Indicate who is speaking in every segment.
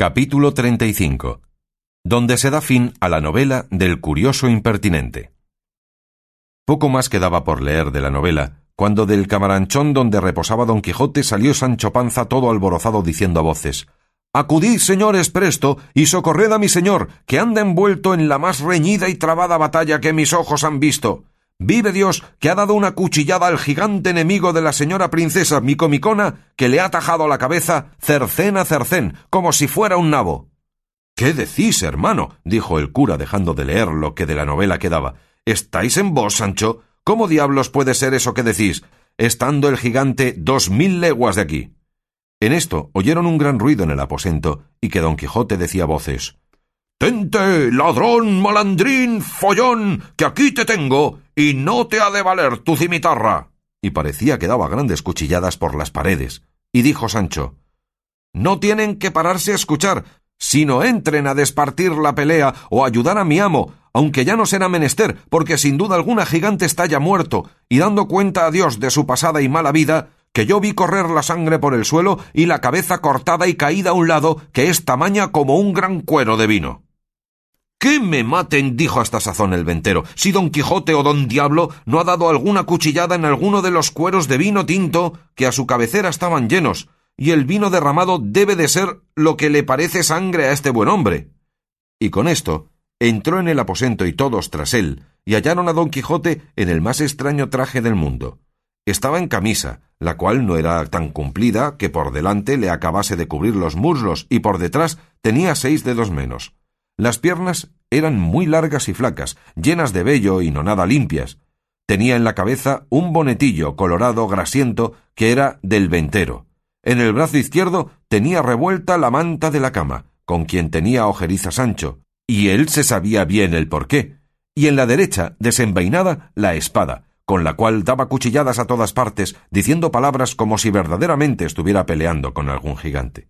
Speaker 1: Capítulo 35 donde se da fin a la novela del curioso impertinente. Poco más quedaba por leer de la novela, cuando del camaranchón donde reposaba don Quijote salió Sancho Panza todo alborozado diciendo a voces Acudid, señores, presto, y socorred a mi señor, que anda envuelto en la más reñida y trabada batalla que mis ojos han visto. Vive Dios, que ha dado una cuchillada al gigante enemigo de la señora princesa Micomicona, que le ha tajado la cabeza cercén a cercén, como si fuera un nabo. ¿Qué decís, hermano? dijo el cura dejando de leer lo que de la novela quedaba. ¿Estáis en vos, Sancho? ¿Cómo diablos puede ser eso que decís, estando el gigante dos mil leguas de aquí? En esto oyeron un gran ruido en el aposento y que don Quijote decía voces Tente, ladrón, malandrín, follón, que aquí te tengo, y no te ha de valer tu cimitarra. Y parecía que daba grandes cuchilladas por las paredes. Y dijo Sancho No tienen que pararse a escuchar, sino entren a despartir la pelea o ayudar a mi amo, aunque ya no será menester, porque sin duda alguna gigante está ya muerto, y dando cuenta a Dios de su pasada y mala vida, que yo vi correr la sangre por el suelo y la cabeza cortada y caída a un lado, que es tamaña como un gran cuero de vino. —¡Que me maten! dijo hasta sazón el ventero. Si don Quijote o don Diablo no ha dado alguna cuchillada en alguno de los cueros de vino tinto que a su cabecera estaban llenos, y el vino derramado debe de ser lo que le parece sangre a este buen hombre. Y con esto entró en el aposento y todos tras él, y hallaron a don Quijote en el más extraño traje del mundo. Estaba en camisa, la cual no era tan cumplida que por delante le acabase de cubrir los muslos y por detrás tenía seis dedos menos las piernas eran muy largas y flacas, llenas de vello y no nada limpias. Tenía en la cabeza un bonetillo colorado grasiento que era del ventero. En el brazo izquierdo tenía revuelta la manta de la cama, con quien tenía ojeriza Sancho, y él se sabía bien el porqué, y en la derecha, desenvainada, la espada, con la cual daba cuchilladas a todas partes, diciendo palabras como si verdaderamente estuviera peleando con algún gigante.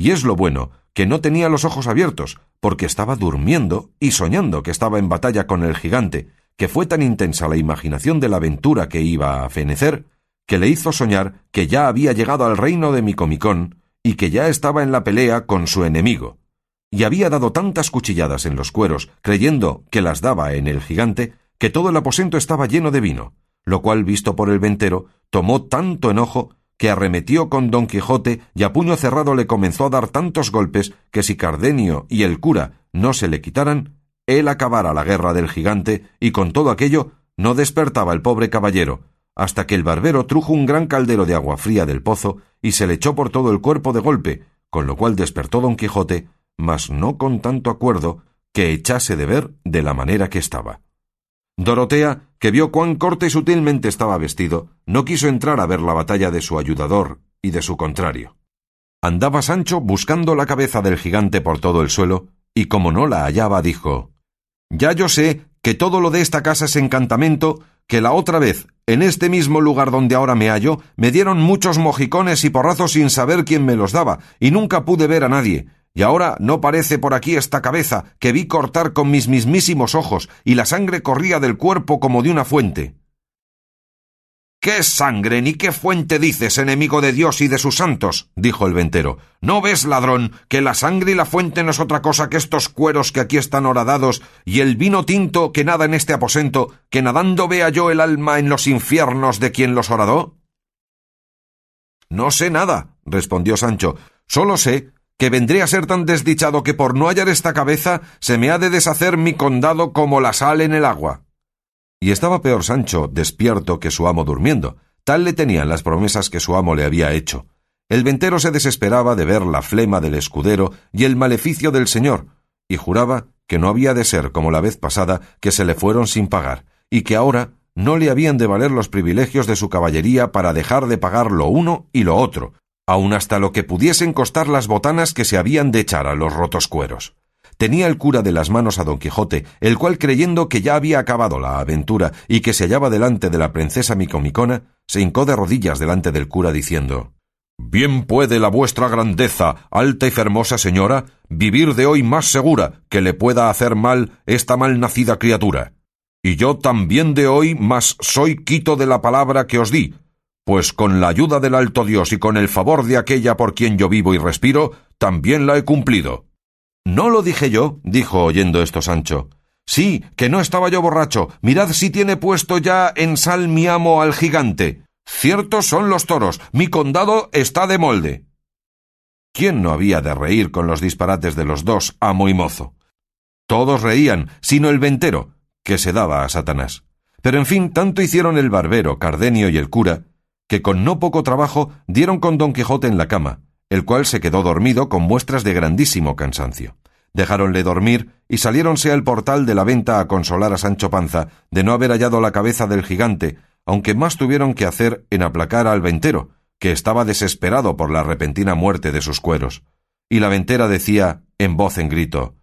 Speaker 1: Y es lo bueno, que no tenía los ojos abiertos, porque estaba durmiendo y soñando que estaba en batalla con el gigante, que fue tan intensa la imaginación de la aventura que iba a fenecer, que le hizo soñar que ya había llegado al reino de Micomicón y que ya estaba en la pelea con su enemigo, y había dado tantas cuchilladas en los cueros, creyendo que las daba en el gigante, que todo el aposento estaba lleno de vino, lo cual, visto por el ventero, tomó tanto enojo que arremetió con don Quijote y a puño cerrado le comenzó a dar tantos golpes que si Cardenio y el cura no se le quitaran, él acabara la guerra del gigante y con todo aquello no despertaba el pobre caballero, hasta que el barbero trujo un gran caldero de agua fría del pozo y se le echó por todo el cuerpo de golpe, con lo cual despertó don Quijote, mas no con tanto acuerdo que echase de ver de la manera que estaba. Dorotea, que vio cuán corte y sutilmente estaba vestido, no quiso entrar a ver la batalla de su ayudador y de su contrario. Andaba Sancho buscando la cabeza del gigante por todo el suelo, y como no la hallaba, dijo Ya yo sé que todo lo de esta casa es encantamento, que la otra vez, en este mismo lugar donde ahora me hallo, me dieron muchos mojicones y porrazos sin saber quién me los daba, y nunca pude ver a nadie, y ahora no parece por aquí esta cabeza que vi cortar con mis mismísimos ojos, y la sangre corría del cuerpo como de una fuente. ¿Qué sangre ni qué fuente dices, enemigo de Dios y de sus santos? dijo el ventero. ¿No ves, ladrón, que la sangre y la fuente no es otra cosa que estos cueros que aquí están horadados y el vino tinto que nada en este aposento, que nadando vea yo el alma en los infiernos de quien los horadó? No sé nada, respondió Sancho. Solo sé que vendré a ser tan desdichado que por no hallar esta cabeza se me ha de deshacer mi condado como la sal en el agua. Y estaba peor Sancho despierto que su amo durmiendo, tal le tenían las promesas que su amo le había hecho. El ventero se desesperaba de ver la flema del escudero y el maleficio del señor, y juraba que no había de ser como la vez pasada que se le fueron sin pagar, y que ahora no le habían de valer los privilegios de su caballería para dejar de pagar lo uno y lo otro, aun hasta lo que pudiesen costar las botanas que se habían de echar a los rotos cueros. Tenía el cura de las manos a don Quijote, el cual creyendo que ya había acabado la aventura y que se hallaba delante de la princesa Micomicona, se hincó de rodillas delante del cura diciendo Bien puede la vuestra grandeza, alta y fermosa señora, vivir de hoy más segura que le pueda hacer mal esta mal nacida criatura. Y yo también de hoy más soy quito de la palabra que os di, pues con la ayuda del alto Dios y con el favor de aquella por quien yo vivo y respiro, también la he cumplido. No lo dije yo, dijo oyendo esto Sancho. Sí, que no estaba yo borracho. Mirad si tiene puesto ya en sal mi amo al gigante. Ciertos son los toros. Mi condado está de molde. ¿Quién no había de reír con los disparates de los dos, amo y mozo? Todos reían, sino el ventero, que se daba a Satanás. Pero en fin, tanto hicieron el barbero, Cardenio y el cura, que con no poco trabajo dieron con don Quijote en la cama, el cual se quedó dormido con muestras de grandísimo cansancio. Dejáronle dormir y saliéronse al portal de la venta a consolar a Sancho Panza de no haber hallado la cabeza del gigante, aunque más tuvieron que hacer en aplacar al ventero, que estaba desesperado por la repentina muerte de sus cueros. Y la ventera decía, en voz en grito,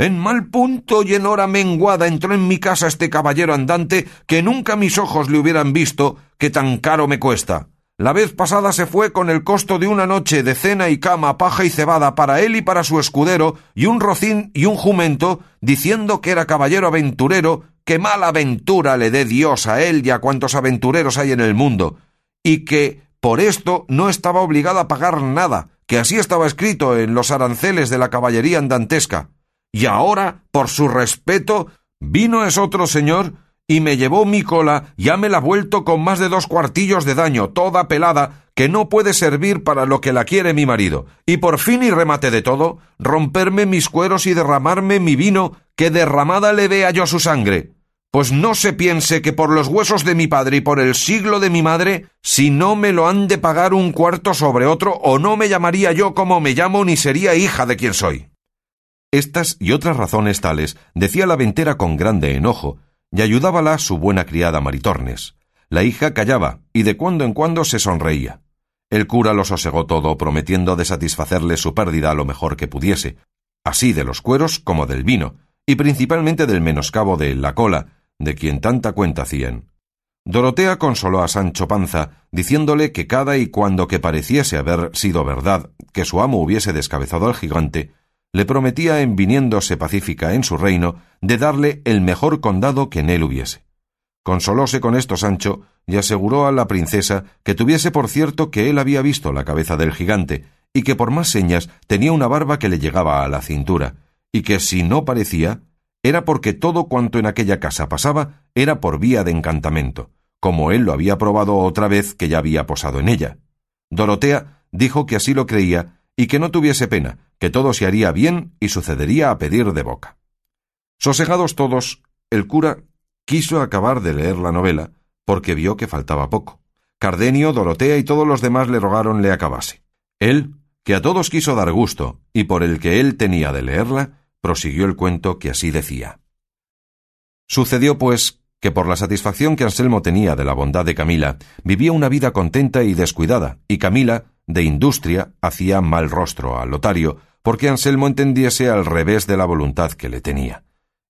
Speaker 1: En mal punto y en hora menguada entró en mi casa este caballero andante que nunca mis ojos le hubieran visto, que tan caro me cuesta. La vez pasada se fue con el costo de una noche de cena y cama, paja y cebada para él y para su escudero, y un rocín y un jumento, diciendo que era caballero aventurero, que mala aventura le dé Dios a él y a cuantos aventureros hay en el mundo, y que por esto no estaba obligado a pagar nada, que así estaba escrito en los aranceles de la caballería andantesca. Y ahora, por su respeto, vino es otro señor y me llevó mi cola, ya me la vuelto con más de dos cuartillos de daño, toda pelada, que no puede servir para lo que la quiere mi marido, y por fin y remate de todo, romperme mis cueros y derramarme mi vino, que derramada le vea yo su sangre. Pues no se piense que por los huesos de mi padre y por el siglo de mi madre, si no me lo han de pagar un cuarto sobre otro, o no me llamaría yo como me llamo ni sería hija de quien soy. Estas y otras razones tales decía la ventera con grande enojo, y ayudábala su buena criada Maritornes. La hija callaba, y de cuando en cuando se sonreía. El cura lo sosegó todo, prometiendo de satisfacerle su pérdida lo mejor que pudiese, así de los cueros como del vino, y principalmente del menoscabo de la cola, de quien tanta cuenta hacían. Dorotea consoló a Sancho Panza, diciéndole que cada y cuando que pareciese haber sido verdad que su amo hubiese descabezado al gigante, le prometía en viniéndose pacífica en su reino de darle el mejor condado que en él hubiese. Consolóse con esto Sancho y aseguró a la princesa que tuviese por cierto que él había visto la cabeza del gigante y que por más señas tenía una barba que le llegaba a la cintura, y que si no parecía, era porque todo cuanto en aquella casa pasaba era por vía de encantamento, como él lo había probado otra vez que ya había posado en ella. Dorotea dijo que así lo creía y que no tuviese pena, que todo se haría bien y sucedería a pedir de boca. Sosegados todos, el cura quiso acabar de leer la novela, porque vio que faltaba poco. Cardenio, Dorotea y todos los demás le rogaron le acabase. Él, que a todos quiso dar gusto, y por el que él tenía de leerla, prosiguió el cuento que así decía. Sucedió, pues, que por la satisfacción que Anselmo tenía de la bondad de Camila, vivía una vida contenta y descuidada, y Camila, de industria, hacía mal rostro a Lotario, porque Anselmo entendiese al revés de la voluntad que le tenía.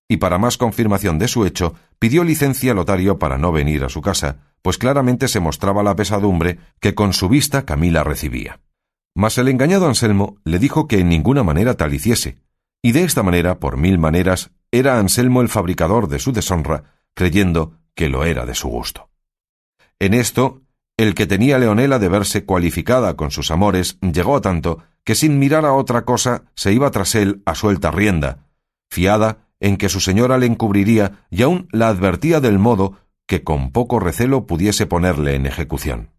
Speaker 1: Y para más confirmación de su hecho, pidió licencia a Lotario para no venir a su casa, pues claramente se mostraba la pesadumbre que con su vista Camila recibía. Mas el engañado Anselmo le dijo que en ninguna manera tal hiciese, y de esta manera, por mil maneras, era Anselmo el fabricador de su deshonra, creyendo que lo era de su gusto. En esto, el que tenía Leonela de verse cualificada con sus amores llegó a tanto que sin mirar a otra cosa se iba tras él a suelta rienda, fiada en que su señora le encubriría y aún la advertía del modo que con poco recelo pudiese ponerle en ejecución.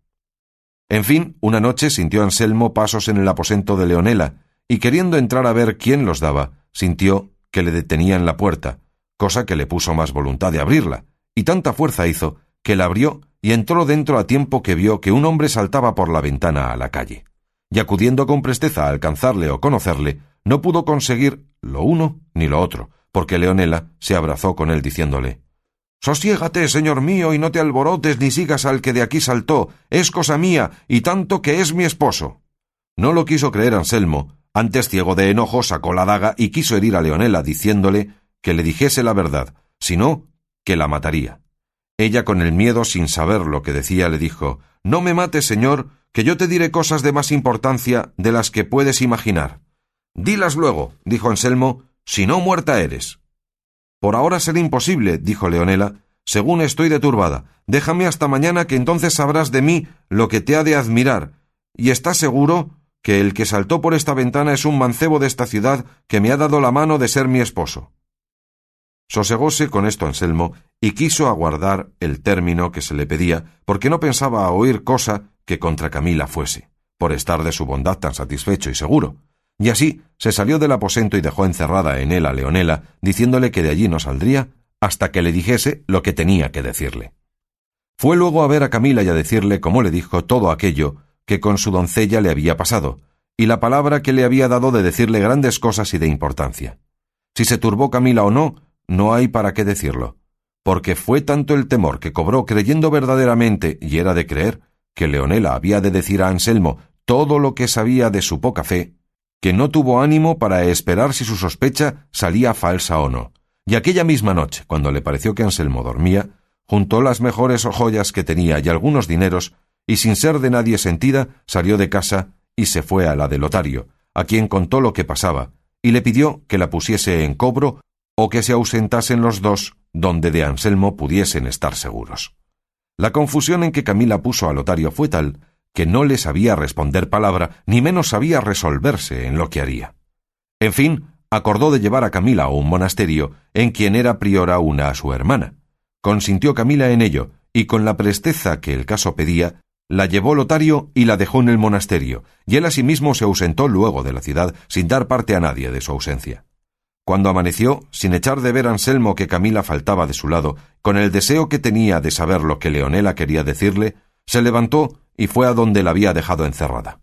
Speaker 1: En fin, una noche sintió Anselmo pasos en el aposento de Leonela, y queriendo entrar a ver quién los daba, sintió que le detenían la puerta, cosa que le puso más voluntad de abrirla, y tanta fuerza hizo que la abrió y entró dentro a tiempo que vio que un hombre saltaba por la ventana a la calle. Y acudiendo con presteza a alcanzarle o conocerle, no pudo conseguir lo uno ni lo otro, porque Leonela se abrazó con él diciéndole Sosiégate, señor mío, y no te alborotes ni sigas al que de aquí saltó, es cosa mía, y tanto que es mi esposo. No lo quiso creer Anselmo, antes ciego de enojo sacó la daga y quiso herir a Leonela diciéndole que le dijese la verdad, si no, que la mataría. Ella con el miedo sin saber lo que decía le dijo No me mates, señor, que yo te diré cosas de más importancia de las que puedes imaginar. Dilas luego, dijo Anselmo, si no muerta eres. Por ahora será imposible, dijo Leonela, según estoy deturbada. Déjame hasta mañana que entonces sabrás de mí lo que te ha de admirar. Y estás seguro que el que saltó por esta ventana es un mancebo de esta ciudad que me ha dado la mano de ser mi esposo. Sosegóse con esto Anselmo y quiso aguardar el término que se le pedía, porque no pensaba oír cosa que contra Camila fuese, por estar de su bondad tan satisfecho y seguro. Y así se salió del aposento y dejó encerrada en él a Leonela, diciéndole que de allí no saldría hasta que le dijese lo que tenía que decirle. Fue luego a ver a Camila y a decirle, como le dijo, todo aquello que con su doncella le había pasado, y la palabra que le había dado de decirle grandes cosas y de importancia. Si se turbó Camila o no, no hay para qué decirlo, porque fue tanto el temor que cobró creyendo verdaderamente, y era de creer, que Leonela había de decir a Anselmo todo lo que sabía de su poca fe, que no tuvo ánimo para esperar si su sospecha salía falsa o no. Y aquella misma noche, cuando le pareció que Anselmo dormía, juntó las mejores joyas que tenía y algunos dineros, y sin ser de nadie sentida, salió de casa y se fue a la de Lotario, a quien contó lo que pasaba, y le pidió que la pusiese en cobro o que se ausentasen los dos donde de Anselmo pudiesen estar seguros. La confusión en que Camila puso a Lotario fue tal que no le sabía responder palabra, ni menos sabía resolverse en lo que haría. En fin, acordó de llevar a Camila a un monasterio en quien era priora una a su hermana. Consintió Camila en ello, y con la presteza que el caso pedía, la llevó Lotario y la dejó en el monasterio, y él asimismo se ausentó luego de la ciudad sin dar parte a nadie de su ausencia. Cuando amaneció, sin echar de ver Anselmo que Camila faltaba de su lado, con el deseo que tenía de saber lo que Leonela quería decirle, se levantó y fue a donde la había dejado encerrada.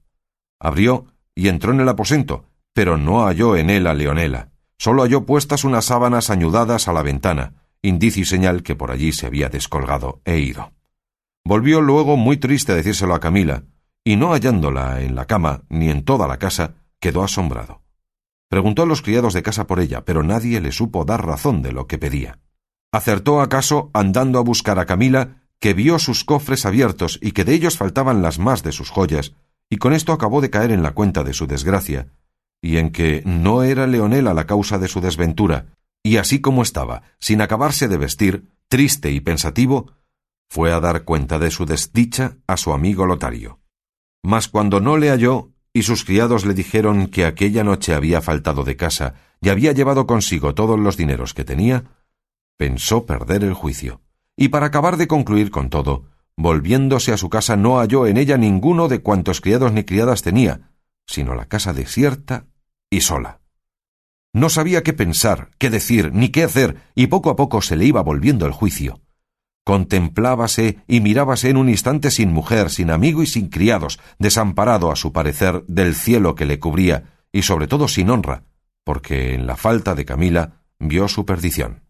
Speaker 1: Abrió y entró en el aposento, pero no halló en él a Leonela. Solo halló puestas unas sábanas añudadas a la ventana, indicio y señal que por allí se había descolgado e ido. Volvió luego muy triste a decírselo a Camila, y no hallándola en la cama ni en toda la casa, quedó asombrado. Preguntó a los criados de casa por ella, pero nadie le supo dar razón de lo que pedía. Acertó acaso, andando a buscar a Camila, que vio sus cofres abiertos y que de ellos faltaban las más de sus joyas, y con esto acabó de caer en la cuenta de su desgracia, y en que no era Leonela la causa de su desventura, y así como estaba, sin acabarse de vestir, triste y pensativo, fue a dar cuenta de su desdicha a su amigo Lotario. Mas cuando no le halló, y sus criados le dijeron que aquella noche había faltado de casa y había llevado consigo todos los dineros que tenía, pensó perder el juicio, y para acabar de concluir con todo, volviéndose a su casa no halló en ella ninguno de cuantos criados ni criadas tenía, sino la casa desierta y sola. No sabía qué pensar, qué decir, ni qué hacer, y poco a poco se le iba volviendo el juicio. Contemplábase y mirábase en un instante sin mujer, sin amigo y sin criados, desamparado a su parecer del cielo que le cubría, y sobre todo sin honra, porque en la falta de Camila vio su perdición.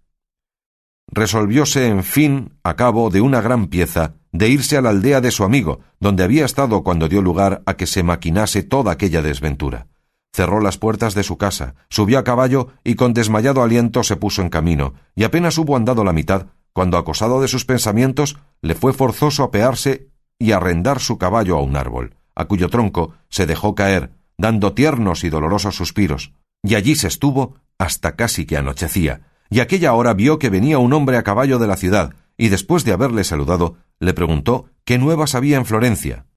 Speaker 1: Resolvióse, en fin, a cabo de una gran pieza, de irse a la aldea de su amigo, donde había estado cuando dio lugar a que se maquinase toda aquella desventura. Cerró las puertas de su casa, subió a caballo y con desmayado aliento se puso en camino, y apenas hubo andado la mitad, cuando acosado de sus pensamientos, le fue forzoso apearse y arrendar su caballo a un árbol, a cuyo tronco se dejó caer, dando tiernos y dolorosos suspiros, y allí se estuvo hasta casi que anochecía, y aquella hora vio que venía un hombre a caballo de la ciudad, y después de haberle saludado, le preguntó qué nuevas había en Florencia.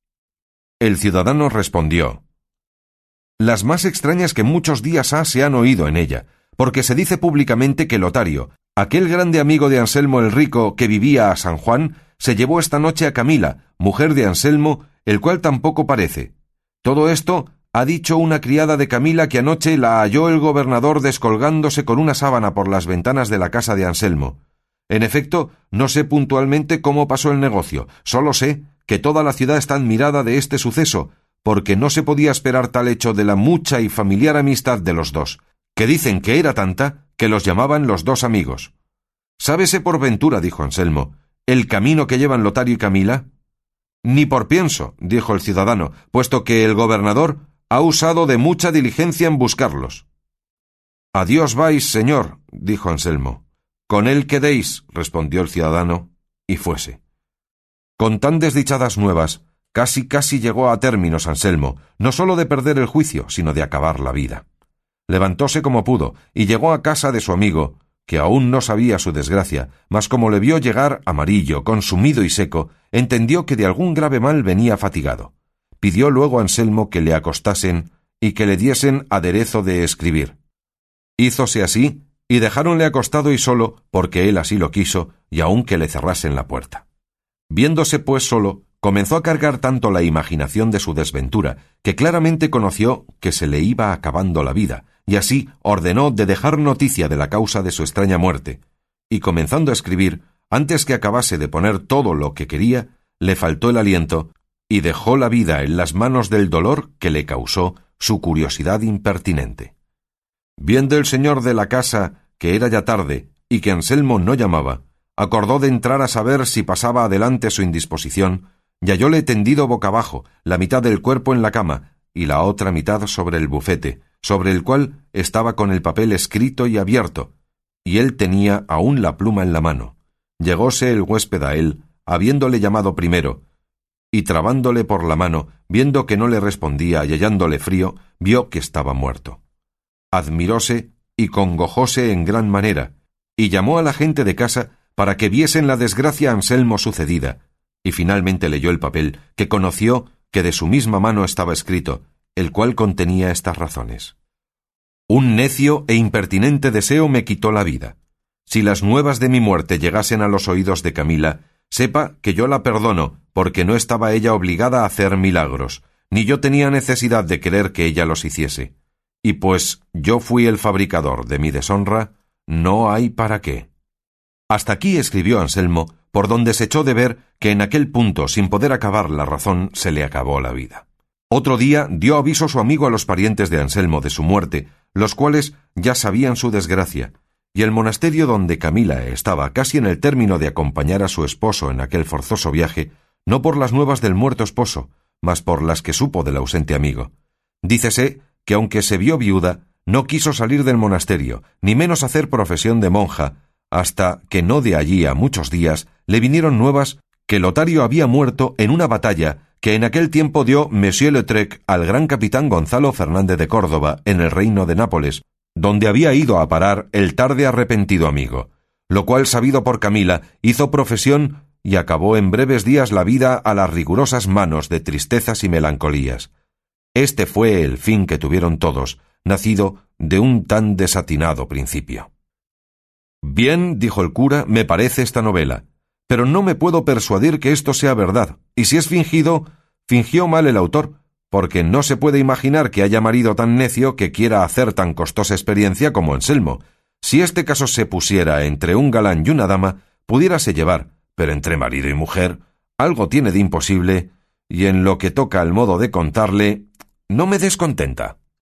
Speaker 1: El ciudadano respondió Las más extrañas que muchos días ha se han oído en ella, porque se dice públicamente que Lotario, Aquel grande amigo de Anselmo el Rico que vivía a San Juan se llevó esta noche a Camila, mujer de Anselmo, el cual tampoco parece. Todo esto ha dicho una criada de Camila que anoche la halló el gobernador descolgándose con una sábana por las ventanas de la casa de Anselmo. En efecto, no sé puntualmente cómo pasó el negocio, solo sé que toda la ciudad está admirada de este suceso, porque no se podía esperar tal hecho de la mucha y familiar amistad de los dos, que dicen que era tanta que los llamaban los dos amigos. ¿Sábese por ventura, dijo Anselmo, el camino que llevan Lotario y Camila? Ni por pienso, dijo el ciudadano, puesto que el gobernador ha usado de mucha diligencia en buscarlos. Adiós vais, señor, dijo Anselmo. Con él quedéis, respondió el ciudadano, y fuese. Con tan desdichadas nuevas, casi casi llegó a términos Anselmo, no sólo de perder el juicio, sino de acabar la vida levantóse como pudo y llegó a casa de su amigo, que aún no sabía su desgracia, mas como le vio llegar amarillo, consumido y seco, entendió que de algún grave mal venía fatigado. Pidió luego a Anselmo que le acostasen y que le diesen aderezo de escribir. Hízose así, y dejáronle acostado y solo, porque él así lo quiso, y aun que le cerrasen la puerta. Viéndose pues solo, comenzó a cargar tanto la imaginación de su desventura, que claramente conoció que se le iba acabando la vida, y así ordenó de dejar noticia de la causa de su extraña muerte, y comenzando a escribir, antes que acabase de poner todo lo que quería, le faltó el aliento, y dejó la vida en las manos del dolor que le causó su curiosidad impertinente. Viendo el señor de la casa que era ya tarde y que Anselmo no llamaba, acordó de entrar a saber si pasaba adelante su indisposición, y hallóle tendido boca abajo, la mitad del cuerpo en la cama y la otra mitad sobre el bufete, sobre el cual estaba con el papel escrito y abierto, y él tenía aún la pluma en la mano. Llegóse el huésped a él, habiéndole llamado primero, y trabándole por la mano, viendo que no le respondía y hallándole frío, vio que estaba muerto. Admiróse y congojóse en gran manera, y llamó a la gente de casa para que viesen la desgracia Anselmo sucedida, y finalmente leyó el papel, que conoció que de su misma mano estaba escrito, el cual contenía estas razones. Un necio e impertinente deseo me quitó la vida. Si las nuevas de mi muerte llegasen a los oídos de Camila, sepa que yo la perdono, porque no estaba ella obligada a hacer milagros, ni yo tenía necesidad de querer que ella los hiciese. Y pues yo fui el fabricador de mi deshonra, no hay para qué. Hasta aquí escribió Anselmo, por donde se echó de ver que en aquel punto, sin poder acabar la razón, se le acabó la vida. Otro día dio aviso su amigo a los parientes de Anselmo de su muerte, los cuales ya sabían su desgracia, y el monasterio donde Camila estaba casi en el término de acompañar a su esposo en aquel forzoso viaje, no por las nuevas del muerto esposo, mas por las que supo del ausente amigo. Dícese que aunque se vio viuda, no quiso salir del monasterio, ni menos hacer profesión de monja, hasta que no de allí a muchos días le vinieron nuevas que Lotario había muerto en una batalla que en aquel tiempo dio Monsieur Letrec al gran capitán Gonzalo Fernández de Córdoba en el reino de Nápoles, donde había ido a parar el tarde arrepentido amigo, lo cual sabido por Camila hizo profesión y acabó en breves días la vida a las rigurosas manos de tristezas y melancolías. Este fue el fin que tuvieron todos, nacido de un tan desatinado principio. Bien, dijo el cura, me parece esta novela, pero no me puedo persuadir que esto sea verdad, y si es fingido, fingió mal el autor, porque no se puede imaginar que haya marido tan necio que quiera hacer tan costosa experiencia como Anselmo. Si este caso se pusiera entre un galán y una dama, pudiérase llevar, pero entre marido y mujer, algo tiene de imposible, y en lo que toca al modo de contarle, no me descontenta.